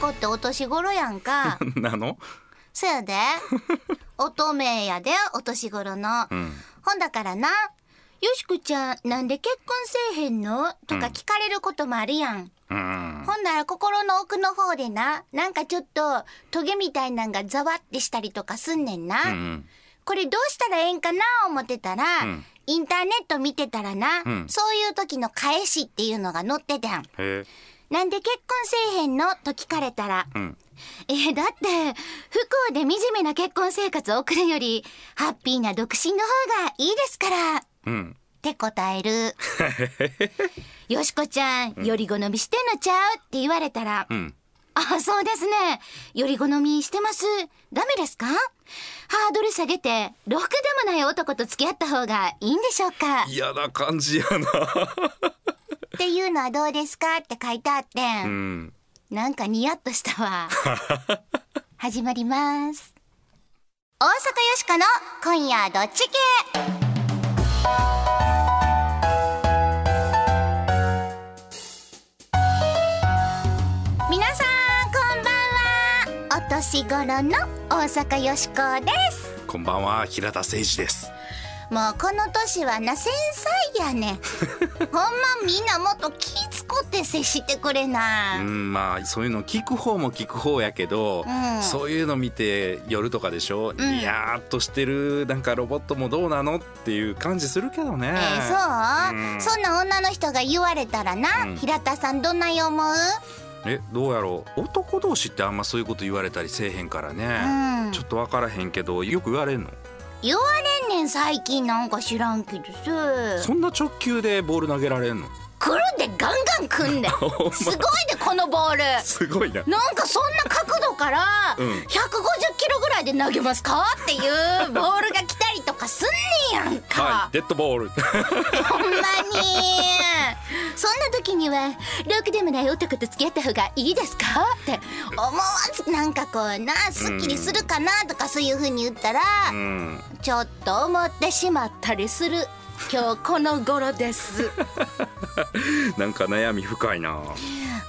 子ってお年頃やんか。なの？そやで。乙女やでお年頃の、うん。ほんだからな「よしこちゃんなんで結婚せえへんの?」とか聞かれることもあるやん、うん。ほんなら心の奥の方でななんかちょっとトゲみたいなんがざわってしたりとかすんねんな、うんこれどうしたらええんかな思ってたら、うん。インターネット見てたらな、うん。そういう時の返しっていうのが載ってたん。なんで結婚せえへんの？と聞かれたら、うん。えだって不幸で惨めな結婚生活を送るよりハッピーな独身の方がいいですから。っうん。て答える。よしこちゃん、より好みしてんのちゃう？って言われたら、うん。あ、そうですね。より好みしてます。ダメですか？ハードル下げて、ろくでもない男と付き合った方がいいんでしょうか？嫌な感じやなっていうのはどうですかって書いてあって、うん。んなんかニヤッとしたわ。始まります。大阪よしこの今夜どっち系。皆さんこんばんは。お年頃の大阪よしこです。こんばんは。平田誠二ですもうこの年はな繊細やねん。ほんまみんなもっと気使って接してくれなうんまあそういうの聞く方も聞く方やけど、うん。そういうの見て夜とかでしょ、ん。ニヤーっとしてるなんかロボットもどうなの？っていう感じするけどね。えーそう、うん。そんな女の人が言われたらな、うん。平田さんどんなに思う？えどうやろう？男同士ってあんまそういうこと言われたりせえへんからね、うん。ちょっと分からへんけどよく言われんの？言われんねん最近なんか知らんけどさ。そんな直球でボール投げられんの？来るでガンガン来んでん。すごいでこのボール。すごいな。なんかそんな角度からうん。150キロぐらいで投げますか？っていうボールが来たりとかすんねんやんか、はい。デッドボール。ほんまに。そんな時には「ろくでもない男と付き合った方がいいですか?」って思わずなんかこうなすっきりするかなとかそういう風に言ったら、うん。ちょっと思ってしまったりする。今日この頃です。なんか悩み深いな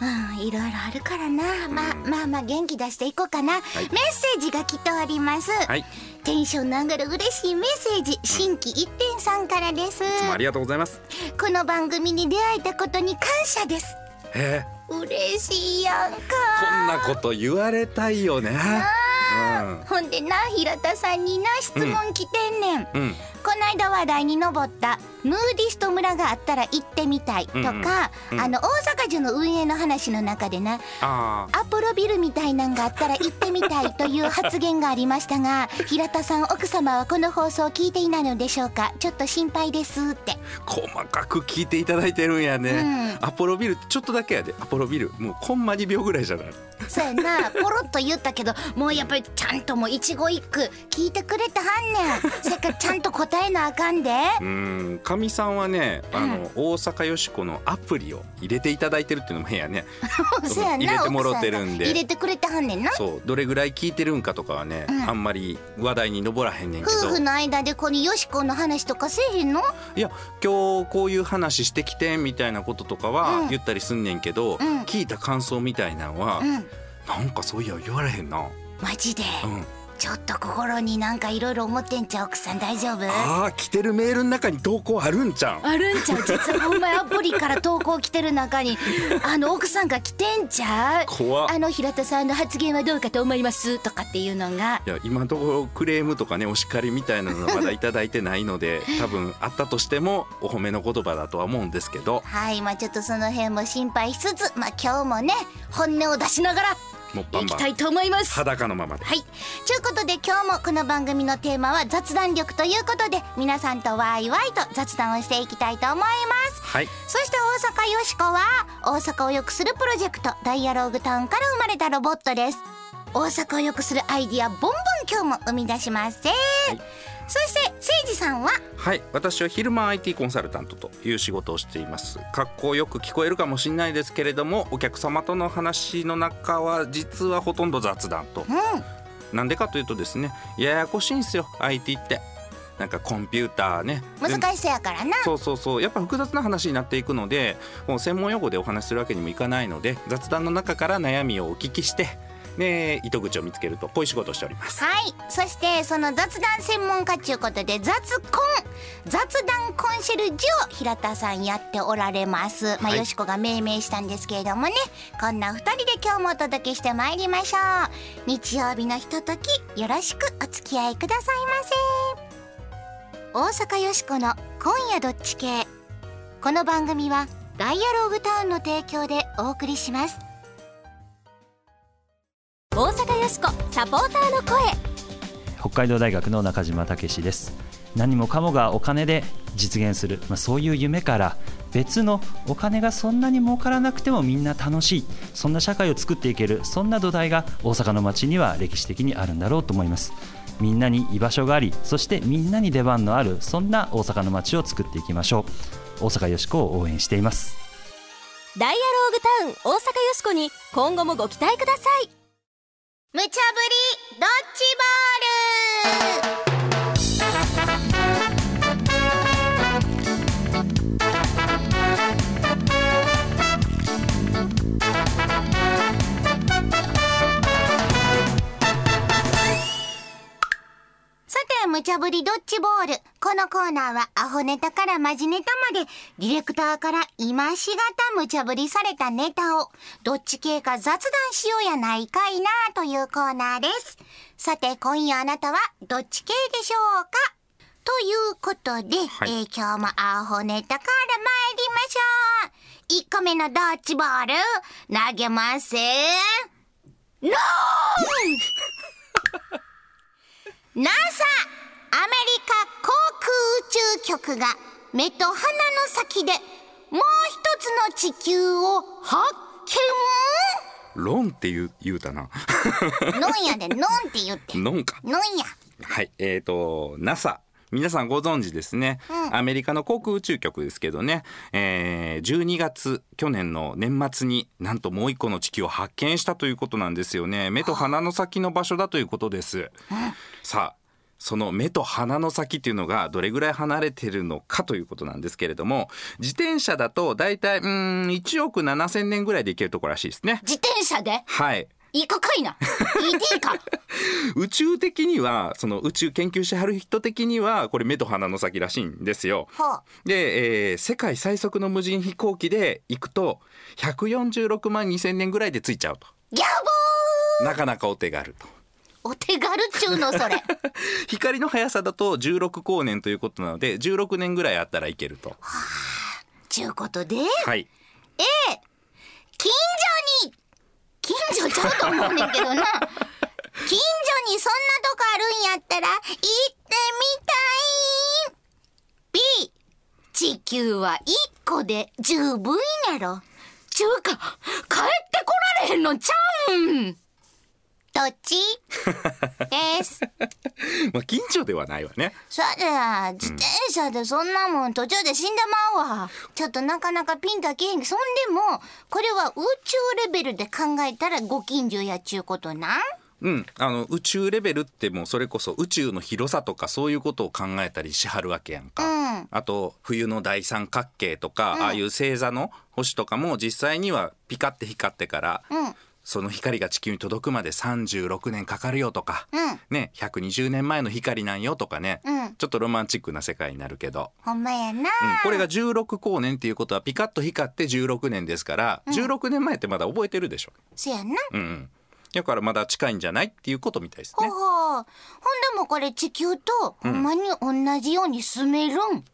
うん、いろいろあるからな、まあまあまあ元気出していこうかな、メッセージが来ております、はい。テンションの上がる嬉しいメッセージ。新規一点さんからです。いつもありがとうございます。この番組に出会えたことに感謝です。へえ。嬉しいやんか。こんなこと言われたいよねあーほんでな平田さんにな質問来てんねん、うん。うんこの間話題に上ったムーディスト村があったら行ってみたいとか、うんうん。うん。あの大阪城の運営の話の中でなアポロビルみたいなんがあったら行ってみたいという発言がありましたが 平田さん奥様はこの放送を聞いていないのでしょうか？ちょっと心配ですって。細かく聞いていただいてるんやね、アポロビルちょっとだけやで。アポロビルもうコンマ2秒ぐらいじゃない？そうやな。ポロッと言ったけどもうやっぱりちゃんともう一語一句聞いてくれてはんねんせっかくちゃんと答えなあかんで。うんかみさんはねあの、大阪よしこのアプリを入れていただいてるっていうのも変やね。そうやな入れてもろてるんで。入れてくれてはんねんな。そうどれぐらい聞いてるんかとかはね、うん。あんまり話題に上らへんねんけど。夫婦の間でこのよしこの話とかせえへんの？いや今日こういう話してきてみたいなこととかうん。は言ったりすんねんけど、うん。聞いた感想みたいなのは、うんなんかそういや言われへんな。マジで、うん、ちょっと心になんかいろいろ思ってんちゃう奥さん大丈夫？ああ来てるメールの中に投稿あるんじゃん。あるんちゃう。実はほんまアプリから投稿来てる中に。あの奥さんが来てんちゃう？怖っ。あの平田さんの発言はどうかと思います？とかっていうのが。いや今のところクレームとかねお叱りみたいなのはまだいただいてないので 多分あったとしてもお褒めの言葉だとは思うんですけど。はいまあちょっとその辺も心配しつつまあ今日もね本音を出しながらもうバンバンいきたいと思います裸のままで。はい。ということで今日もこの番組のテーマは雑談力ということで皆さんとワイワイと雑談をしていきたいと思います。はいそして大阪よしこは大阪を良くするプロジェクトダイアローグタウンから生まれたロボットです。大阪を良くするアイディアボンボン今日も生み出します。そして誠司さんは？はい私は昼間 IT コンサルタントという仕事をしています。格好よく聞こえるかもしれないですけれどもお客様との話の中は実はほとんど雑談と。うん。なんでかというとですねややこしいんですよ IT って。なんかコンピューターね。難しそうやからな。そうそうそう。やっぱ複雑な話になっていくのでもう専門用語でお話しするわけにもいかないので雑談の中から悩みをお聞きしてで糸口を見つけるとこういう仕事をしております。はい。そしてその雑談専門家ということで雑コン雑談コンシェルジュを平田さんやっておられます。まあ、はい。よしこが命名したんですけれどもね。こんな二人で今日もお届けしてまいりましょう。日曜日のひとときよろしくお付き合いくださいませ。大阪よしこの今夜どっち系。この番組はダイアローグタウンの提供でお送りします大阪よしこサポーターの声。北海道大学の中島武史です。何もかもがお金で実現する、まあ、そういう夢から別のお金がそんなに儲からなくてもみんな楽しいそんな社会を作っていけるそんな土台が大阪の街には歴史的にあるんだろうと思います。みんなに居場所がありそしてみんなに出番のあるそんな大阪の街を作っていきましょう。大阪よしこを応援しています。ダイアローグタウン大阪よしこに今後もご期待ください無茶ぶりドッジボール。無茶ぶりドッジボール。このコーナーはアホネタからマジネタまで、ディレクターから今しがた無茶ぶりされたネタを、どっち系か雑談しようやないかいなというコーナーです。さて、今夜あなたはどっち系でしょうか？ということで、はいえー今日もアホネタから参りましょう。1個目のドッジボール、投げません。ノー NASA アメリカ航空宇宙局が目と鼻の先でもう一つの地球を発ロンって言う言うたな。見ノンやでノンって言って。ノンか。ノンや。はい。えー、と NASA 皆さんご存知ですね、アメリカの航空宇宙局ですけどね、えー、12月去年の年末になんともう一個の地球を発見したということなんですよね。目と鼻の先の場所だということです、さあその目と鼻の先っていうのがどれぐらい離れてるのかということなんですけれども自転車だと大体うーん1億7,000年ぐらいで行けるところらしいですね。自転車で？はい。行くかいな。ET か。宇宙的にはその宇宙研究してはる人的にはこれ目と鼻の先らしいんですよ。ほうで、えー世界最速の無人飛行機で行くと146万2,000年ぐらいで着いちゃうと。ギャボなかなかお手軽と。ーお手軽っちゅうのそれ。光の速さだと16光年ということなので16年ぐらいあったらいけると。ちゅうことではい。近所に近所ちゃうと思うねんけどな。近所にそんなとこあるんやったら行ってみたい。B 地球は1個で十分やろ。ちゅうか帰ってこられへんのちゃうんどっち？です。まあ近所ではないわね。さて自転車でそんなもん途中で死んでまうわ。ちょっとなかなかピンとはけへん。そんでもこれは宇宙レベルで考えたらご近所やっちゅうことな。うん、あの宇宙レベルってもうそれこそ宇宙の広さとかそういうことを考えたりしはるわけやんか、うん。あと冬の大三角形とか、ああいう星座の星とかも実際にはピカって光ってから、うんその光が地球に届くまで36年かかるよとか、うん。ね、120年前の光なんよとかね、うん。ちょっとロマンチックな世界になるけど、ほんまやな、うん。これが16光年っていうことはピカッと光って16年ですから、16年前ってまだ覚えてるでしょ？せやな。うんうん。だからまだ近いんじゃないっていうことみたいですね。ほうほう。ほんでもこれ地球とほんまに同じように住めるん、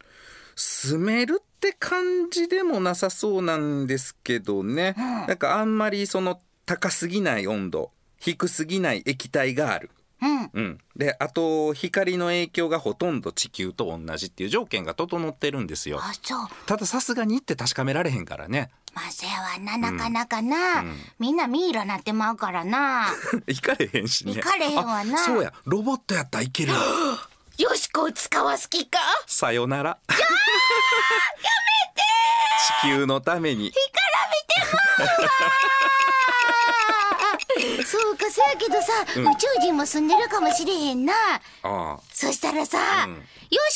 住めるって感じでもなさそうなんですけどね、なんかあんまりその高すぎない温度低すぎない液体がある。うん、うん、であと光の影響がほとんど地球と同じっていう条件が整ってるんですよ。あそう。たださすがにって確かめられへんからね。まあせやわななかなかな、みんなミイラなってまうからな。行かれへんしね。行かれへんわな。あそうや。ロボットやったらいける。よ よしこ使わす気か？さよなら。やめて地球のためにそうかせやけどさ、宇宙人も住んでるかもしれへんな。ああ。そしたらさ、うん。よ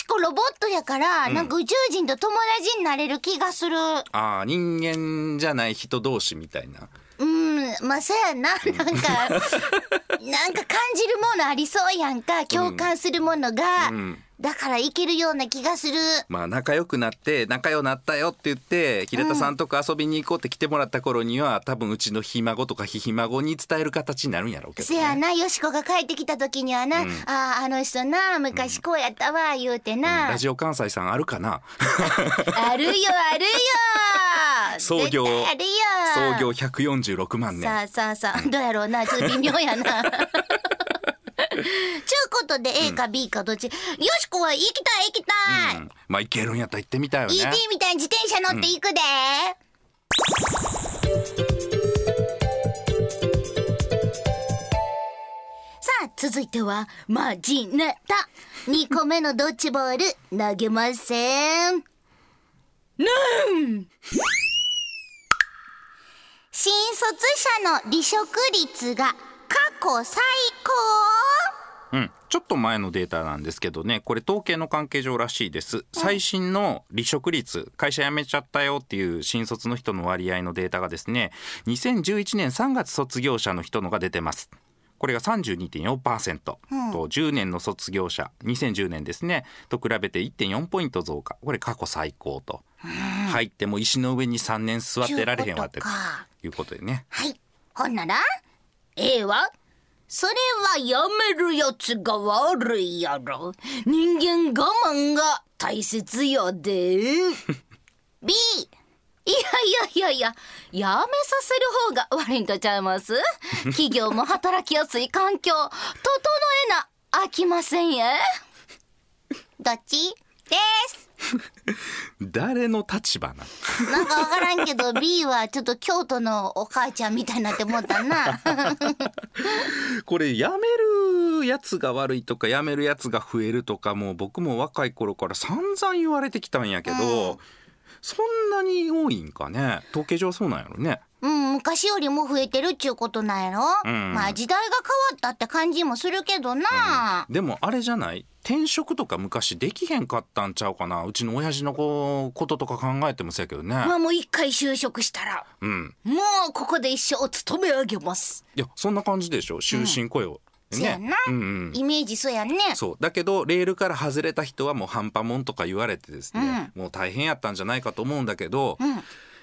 こロボットやから、なんか宇宙人と友達になれる気がする。ああ人間じゃない人同士みたいな。うん、まあそうやな。なんか、なんか感じるものありそうやんか。共感するものが。うんだからいけるような気がする。まあ仲良くなって仲良くなったよって言って平田さんとか遊びに行こうって来てもらった頃には多分うちのひ孫とかひひ孫に伝える形になるんやろうけど、ね、せやな、よしこが帰ってきた時にはな、ああ、あの人な、昔こうやったわ、言うてな。ラジオ関西さんあるかな？あるよ、あるよ。創業あるよ。創業146万年。さあさあさあ、どうやろうな、ちょっと微妙やな。ちゅうことで A か B かどっち、よしこは行きたい行きたい、うん。まあ行けるんやったら行ってみたいよね。ET みたいに自転車乗って行くで、さあ続いてはマジネタ2個目のドッジボール投げません。なん。新卒者の離職率が過去最うん、ちょっと前のデータなんですけどねこれ統計の関係上らしいです。最新の離職率会社辞めちゃったよっていう新卒の人の割合のデータがですね2011年3月卒業者の人のが出てます。これが32.4%、と10年の卒業者2010年ですね。と比べて1.4ポイント増加。これ過去最高と、入っても石の上に3年座ってられへんわっていうことでね。はい。ほんなら、A は、それはやめるやつが悪いやろ。人間我慢が大切やで。B、いやいやいやいや、やめさせる方が悪いんとちゃいます？企業も働きやすい環境、整えな、飽きませんや。どっち？です。誰の立場なのなんかわからんけど B はちょっと京都のお母ちゃんみたいになって思ったな。これ辞めるやつが悪いとか辞めるやつが増えるとかもう僕も若い頃から散々言われてきたんやけど、そんなに多いんかね？統計上そうなんやろね。うん、昔よりも増えてるっちゅうことなんやろ、ん。まあ時代が変わったって感じもするけどな。でもあれじゃない？転職とか昔できへんかったんちゃうかな？うちの親父の子こととか考えてもそうやけどね。まあもう一回就職したら、うん。もうここで一生勤め上げます。いやそんな感じでしょ？終身雇用、そうやな、うんうんイメージそうやんね。そうだけどレールから外れた人はもう半端もんとか言われてですね、もう大変やったんじゃないかと思うんだけど、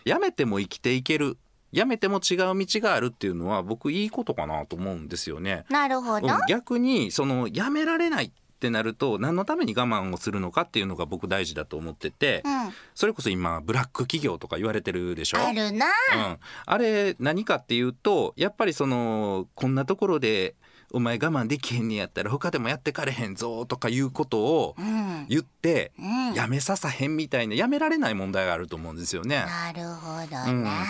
やめても生きていけるやめても違う道があるっていうのは僕いいことかなと思うんですよね。なるほど。うん逆にそのやめられないってなると何のために我慢をするのかっていうのが僕大事だと思ってて、うんそれこそ今ブラック企業とか言われてるでしょ？あるな。うん、あれ何かっていうとやっぱりそのこんなところでお前我慢できへんねやったら他でもやってかれへんぞとかいうことをうん。言って、うんやめささへんみたいなやめられない問題があると思うんですよね。なるほどうんな。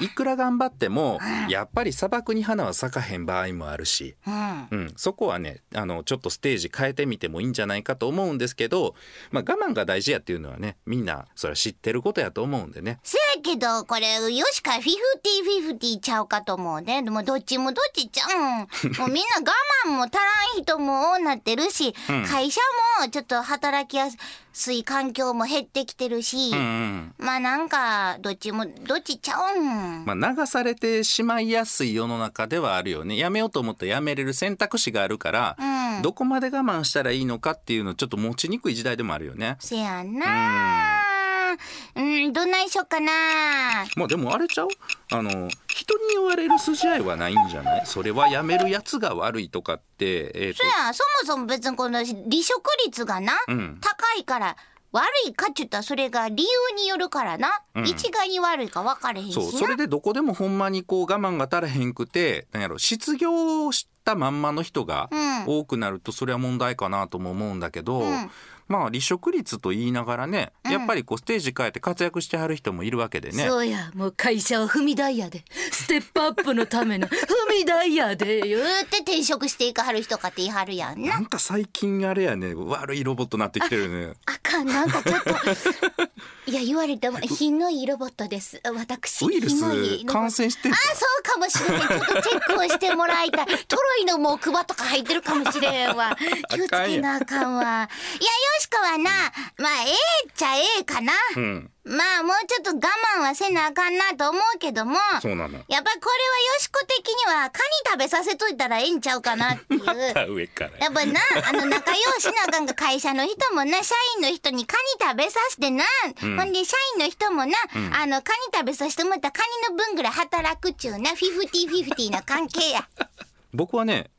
いくら頑張ってもやっぱり砂漠に花は咲かへん場合もあるし、うん。うん、そこはねあのちょっとステージ変えてみてもいいんじゃないかと思うんですけど、まあ、我慢が大事やっていうのはねみんなそれは知ってることやと思うんでね。せやけど、これ、よしかフィフティフィフティちゃうかと思うね。でも、どっちもどっちちゃうん。もうみんな我慢も足らん人も多なってるし、会社もちょっと働きやすい環境も減ってきてるし、うんうんまあなんか、どっちもどっちちゃうん。まあ、流されてしまいやすい世の中ではあるよねやめようと思ったらやめれる選択肢があるから、うんどこまで我慢したらいいのかっていうのちょっと持ちにくい時代でもあるよね。せやなうん、どんなんしよっかな。まあでもあれちゃう？あの人に言われる筋合いはないんじゃない？それはやめるやつが悪いとかって、えーと。そや、そもそも別にこの離職率がな、うん。高いから、悪いかっちゅったらそれが理由によるからな。うん。一概に悪いか分かれへんしな。そうそれでどこでもほんまにこう我慢が足らへんくてなんやろ失業したまんまの人がうん。多くなるとそれは問題かなとも思うんだけど、うんまあ離職率と言いながらね、やっぱりこうステージ変えて活躍してはる人もいるわけでね。そうや、もう会社を踏み台やで。ステップアップのための 踏み台やで。言うて転職していかはる人かって言いはるやんな。なんか最近あれやね悪いロボットなってきてるね。あかん、なんかちょっと。いや、言われても、品のいいロボットです。私。ウイル品のいス感染してんあ、そうかもしれへん。ちょっとチェックをしてもらいたい。トロイの木馬とか入ってるかもしれんわ。気をつけなあかんわ。いや、よしこはな、まあ、ええっちゃええかな。うん。まあ、もうちょっと我慢はせなあかんなと思うけども、そうなの。やっぱりこれはよしこ的にはカニ食べさせといたらええんちゃうかなっていう。上から。やっぱな、あの、仲良しなあかんが会社の人もな、社員の人にカニ食べさせてな、ほんで社員の人もな、あの、カニ食べさせてもらったらカニの分ぐらい働くっちゅうな、フィフティフィフティな関係や。僕はね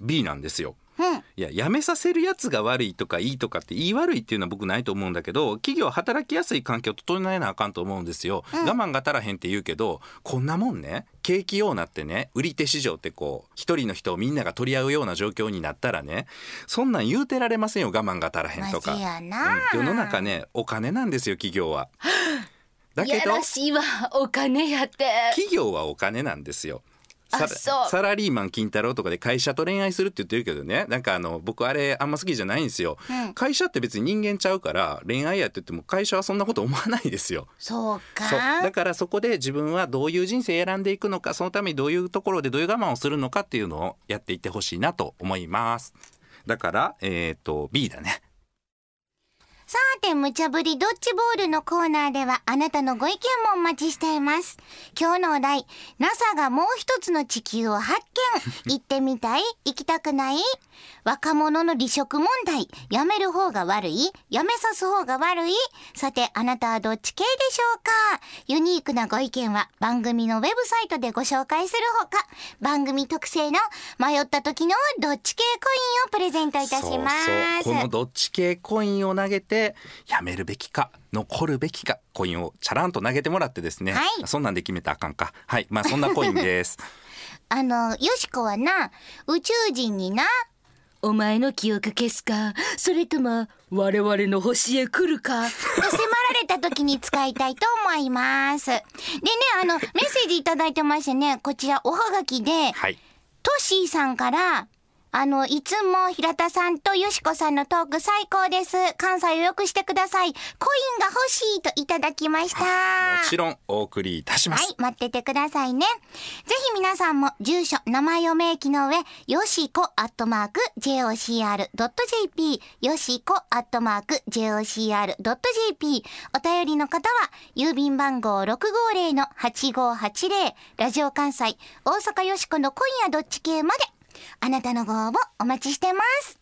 B なんですようん。いや辞めさせるやつが悪いとかいいとかって言い悪いっていうのは僕ないと思うんだけど企業は働きやすい環境を整えなあかんと思うんですよ、我慢が足らへんって言うけどこんなもんね景気ようなってね売り手市場ってこう一人の人をみんなが取り合うような状況になったらねそんなん言うてられませんよ我慢が足らへんとか、うん世の中ねお金なんですよ企業は。だけやどらしいわお金やって。企業はお金なんですよ。サラあそう。サラリーマン金太郎とかで会社と恋愛するって言ってるけどね。なんかあの僕あれあんま好きじゃないんですよ、うん。会社って別に人間ちゃうから恋愛やって言っても会社はそんなこと思わないですよ。そうか。だからそこで自分はどういう人生選んでいくのかそのためにどういうところでどういう我慢をするのかっていうのをやっていってほしいなと思います。だからえっ、と B だねさて、無茶ぶりドッジボールのコーナーではあなたのご意見もお待ちしています。今日のお題、NASA がもう一つの地球を発見。行ってみたい？行きたくない？若者の離職問題。やめる方が悪い？やめさす方が悪い？さて、あなたはどっち系でしょうか？ユニークなご意見は番組のウェブサイトでご紹介するほか、番組特製の迷った時のどっち系コインをプレゼントいたします。そうそうこのどっち系コインを投げてやめるべきか残るべきかコインをチャランと投げてもらってですね、はい。そんなんで決めたらあかんか。はい。まあそんなコインです。あの、よしこはな、宇宙人にな、お前の記憶消すか？それとも我々の星へ来るか？と迫られた時に使いたいと思います。でね、あの、メッセージいただいてましてね、こちらおはがきで、はい。トッシーさんから、あの、いつも平田さんとよしこさんのトーク最高です。関西を良くしてください。コインが欲しいといただきました。もちろんお送りいたします、はい、待っててくださいね。ぜひ皆さんも住所、名前を明記の上、よしこアットマーク JOCR.jp、よしこアットマーク JOCR.jp、お便りの方は、郵便番号650-8580、ラジオ関西、大阪よしこの今夜どっち系まで、あなたのご応募お待ちしてます。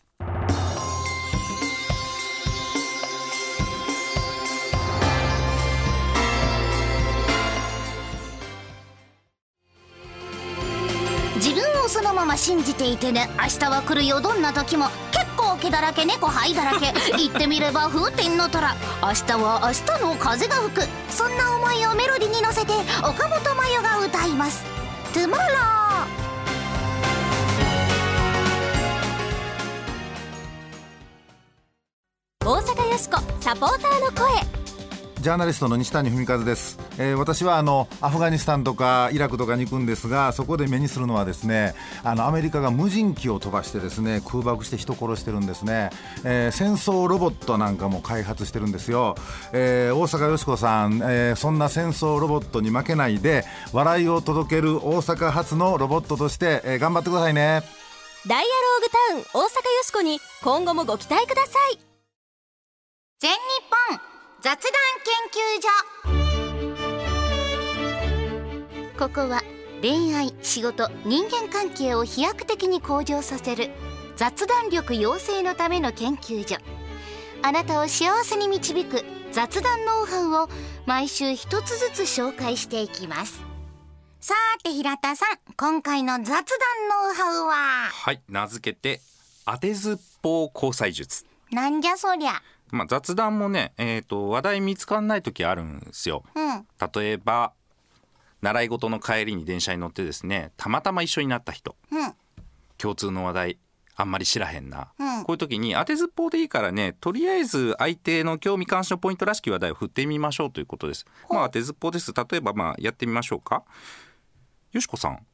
自分をそのまま信じていてね明日は来るよ。どんな時も結構毛だらけ猫灰だらけ。言ってみれば風天の虎。明日は明日の風が吹く。そんな思いをメロディに乗せて岡本真代が歌います「トゥモロー」大阪よしこサポーターの声。ジャーナリストの西谷文和です、えー私はあのアフガニスタンとかイラクとかに行くんですがそこで目にするのはですねあのアメリカが無人機を飛ばしてですね空爆して人殺してるんですね、えー戦争ロボットなんかも開発してるんですよ、えー大阪よしこさん、えーそんな戦争ロボットに負けないで笑いを届ける大阪発のロボットとして、えー頑張ってくださいね。ダイアローグタウン大阪よしこに今後もご期待ください全日本雑談研究所。ここは恋愛仕事人間関係を飛躍的に向上させる雑談力養成のための研究所。あなたを幸せに導く雑談ノウハウを毎週一つずつ紹介していきます。さて平田さん今回の雑談ノウハウは？はい名付けて当てずっぽう交際術。なんじゃそりゃまあ、雑談もね、えー、と話題見つかんない時あるんですよ。うん。例えば習い事の帰りに電車に乗ってですねたまたま一緒になった人。うん。共通の話題あんまり知らへんな、うん。こういう時に当てずっぽうでいいからねとりあえず相手の興味関心のポイントらしき話題を振ってみましょうということです。まあ当てずっぽうです。例えばまあやってみましょうか。よしこさん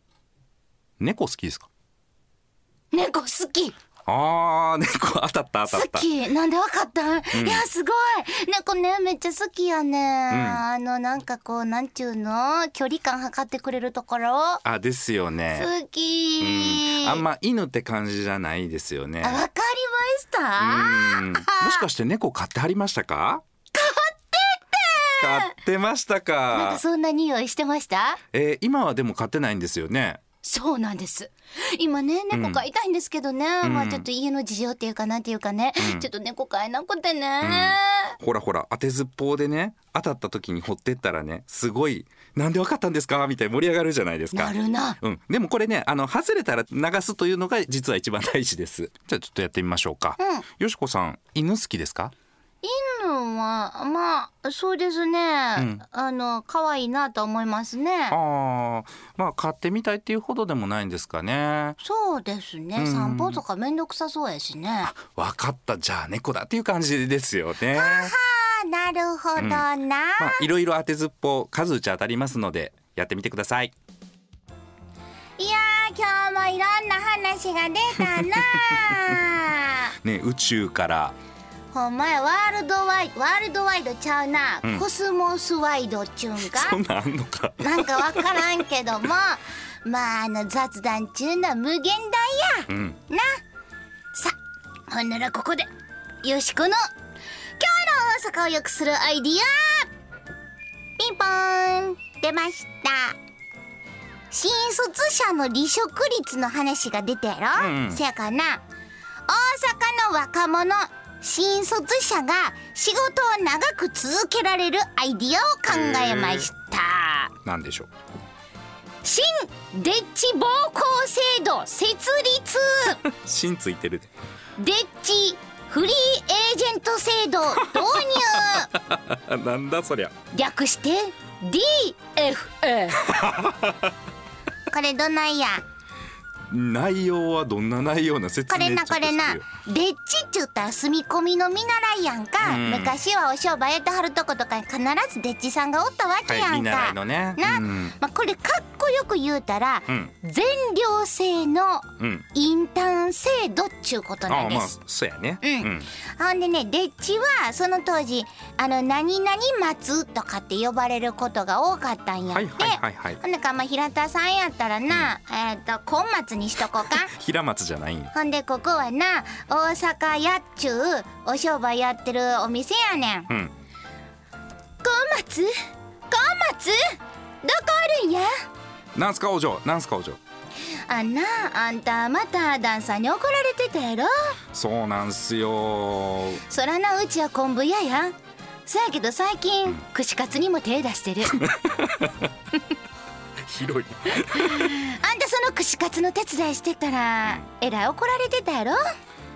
猫好きですか？猫好きあー猫当たった当たっ好た。き。なんでわかった、いやすごい。猫ねめっちゃ好きやね、あのなんかこうなんちゅうの？距離感測ってくれるところ？あですよね。好き、うん、あんま犬って感じじゃないですよね。あ。わかりました？うん。もしかして猫飼ってはりましたか？飼ってて。飼ってましたなんかかそんな匂いしてました？えー今はでも飼ってないんですよねそうなんです。今ね猫飼いたいんですけどね、うん。まあちょっと家の事情っていうかなんていうかね、うん。ちょっと猫飼えなくてね、ほらほら当てずっぽうでね当たった時に掘ってったらねすごいなんでわかったんですか？みたいに盛り上がるじゃないですか。なるな。うん、でもこれねあの外れたら流すというのが実は一番大事です。じゃあちょっとやってみましょうか、うん。よしこさん犬好きですか？犬はまあそうですね、ん。あの可愛いなと思いますね。ああまあ飼ってみたいっていうほどでもないんですかね。そうですね、うん。散歩とかめんどくさそうやしね。わかった。じゃあ猫だっていう感じですよね。あなるほどな、まあいろいろ当てずっぽう数打ち当たりますのでやってみてください。いやー今日もいろんな話が出たな ね宇宙からほんまやワールドワイワールドワイドちゃうな、うん。コスモスワイドっちゅうんか？そんなんあんのか。なんかわからんけども まああの雑談ちゅうのは無限大や。うん。な。さほんならここでよしこの今日の大阪を良くするアイディア。ピンポーン。出ました。新卒者の離職率の話が出たやろ、うんうん。せやからな。大阪の若者新卒者が仕事を長く続けられるアイディアを考えました。なんでしょう？新デッチ暴行制度設立。芯ついてるで。デッチフリーエージェント制度導入。なんだそりゃ。略して DFA これどないや？内容はどんな内容な説これ明ちょっとなこれなしてよデッチっちゅったら住み込みの見習いやんか、うん。昔はお商売やってはるとことかに必ずデッチさんがおったわけやんか、習いのね。な、うん。まあ、これかっこよく言うたら、うん。全寮制のうん。インターン制度っちゅうことなああまあんです、そうやね。うん。ほんでねデッチはその当時あの何々松とかって呼ばれることが多かったんやって、はいはいはいはい。ほんでかまあ平田さんやったらな、えっ、と今松にしとこうか？平松じゃないんや。ほんでここはな大阪やっちゅうお商売やってるお店やねん。うん。今松？今松？どこおるんや？なんすかお嬢？なんすかお嬢？あんなあんたまたダンさんに怒られてたやろ？そうなんすよ。そらなうちは昆布屋や。んそやけど最近串カツにも手出してる 広い。あんたその串カツの手伝いしてたらえらい怒られてたやろ？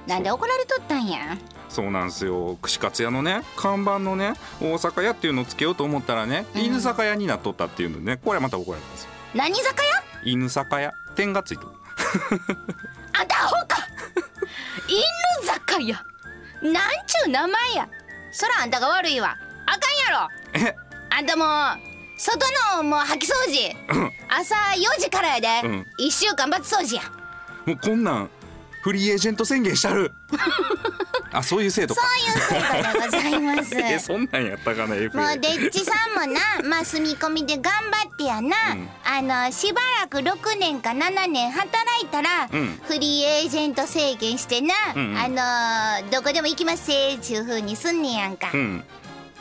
なんで怒られとったんや？そうなんすよ。串カツ屋のね看板のね大阪屋っていうのをつけようと思ったらねうん。犬酒屋になっとったっていうのねこれはまた怒られたんですよ。何酒？屋犬酒屋点がついとる。あんたアホか！犬酒屋！なんちゅう名前や！そらあんたが悪いわ。あかんやろ！え？あんたもう外のもう掃き掃除。朝4時からやで、うん。1週間バツ掃除やもうこんなんフリーエージェント宣言したる あそういう制度か。そういう制度でございます。えそんなんやったかな FA もうデッチさんもなまあ住み込みで頑張ってやな、うん。あのしばらく6年か7年働いたら、うん。フリーエージェント制限してな、うんうん。あのーどこでも行きますせっちゅう風にすんねやんか、うん。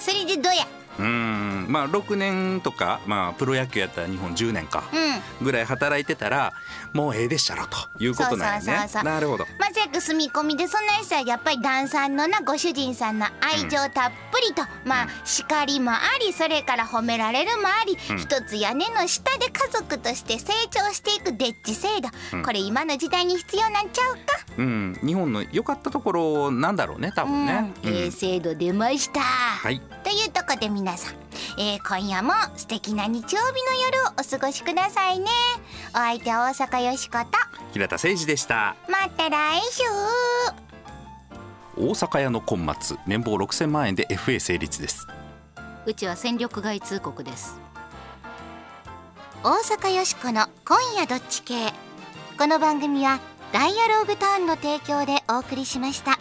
それでどうや？うーん。まあ6年とか、まあ、プロ野球やったら日本10年かうん。ぐらい働いてたらもうええでっしゃろということなんやね。そうそうそうそう。なるほど。まあ、せやく住み込みでそんな人はやっぱり旦さんのなご主人さんの愛情たっぷりと、まあ叱りもありそれから褒められるもあり、うん。一つ屋根の下で家族として成長していくデッチ制度、うん。これ今の時代に必要なんちゃうか？うん。日本の良かったところなんだろうね多分ね、うん、ええ制度出ました、はい。というとこで皆さん、えー今夜も素敵な日曜日の夜をお過ごしくださいね。お相手は大阪よしこと。平田誠二でした。また来週。大阪屋の今末年俸6000万円で FA 成立です。うちは戦力外通告です。大阪よしこの今夜どっち系。この番組はダイアローグターンの提供でお送りしました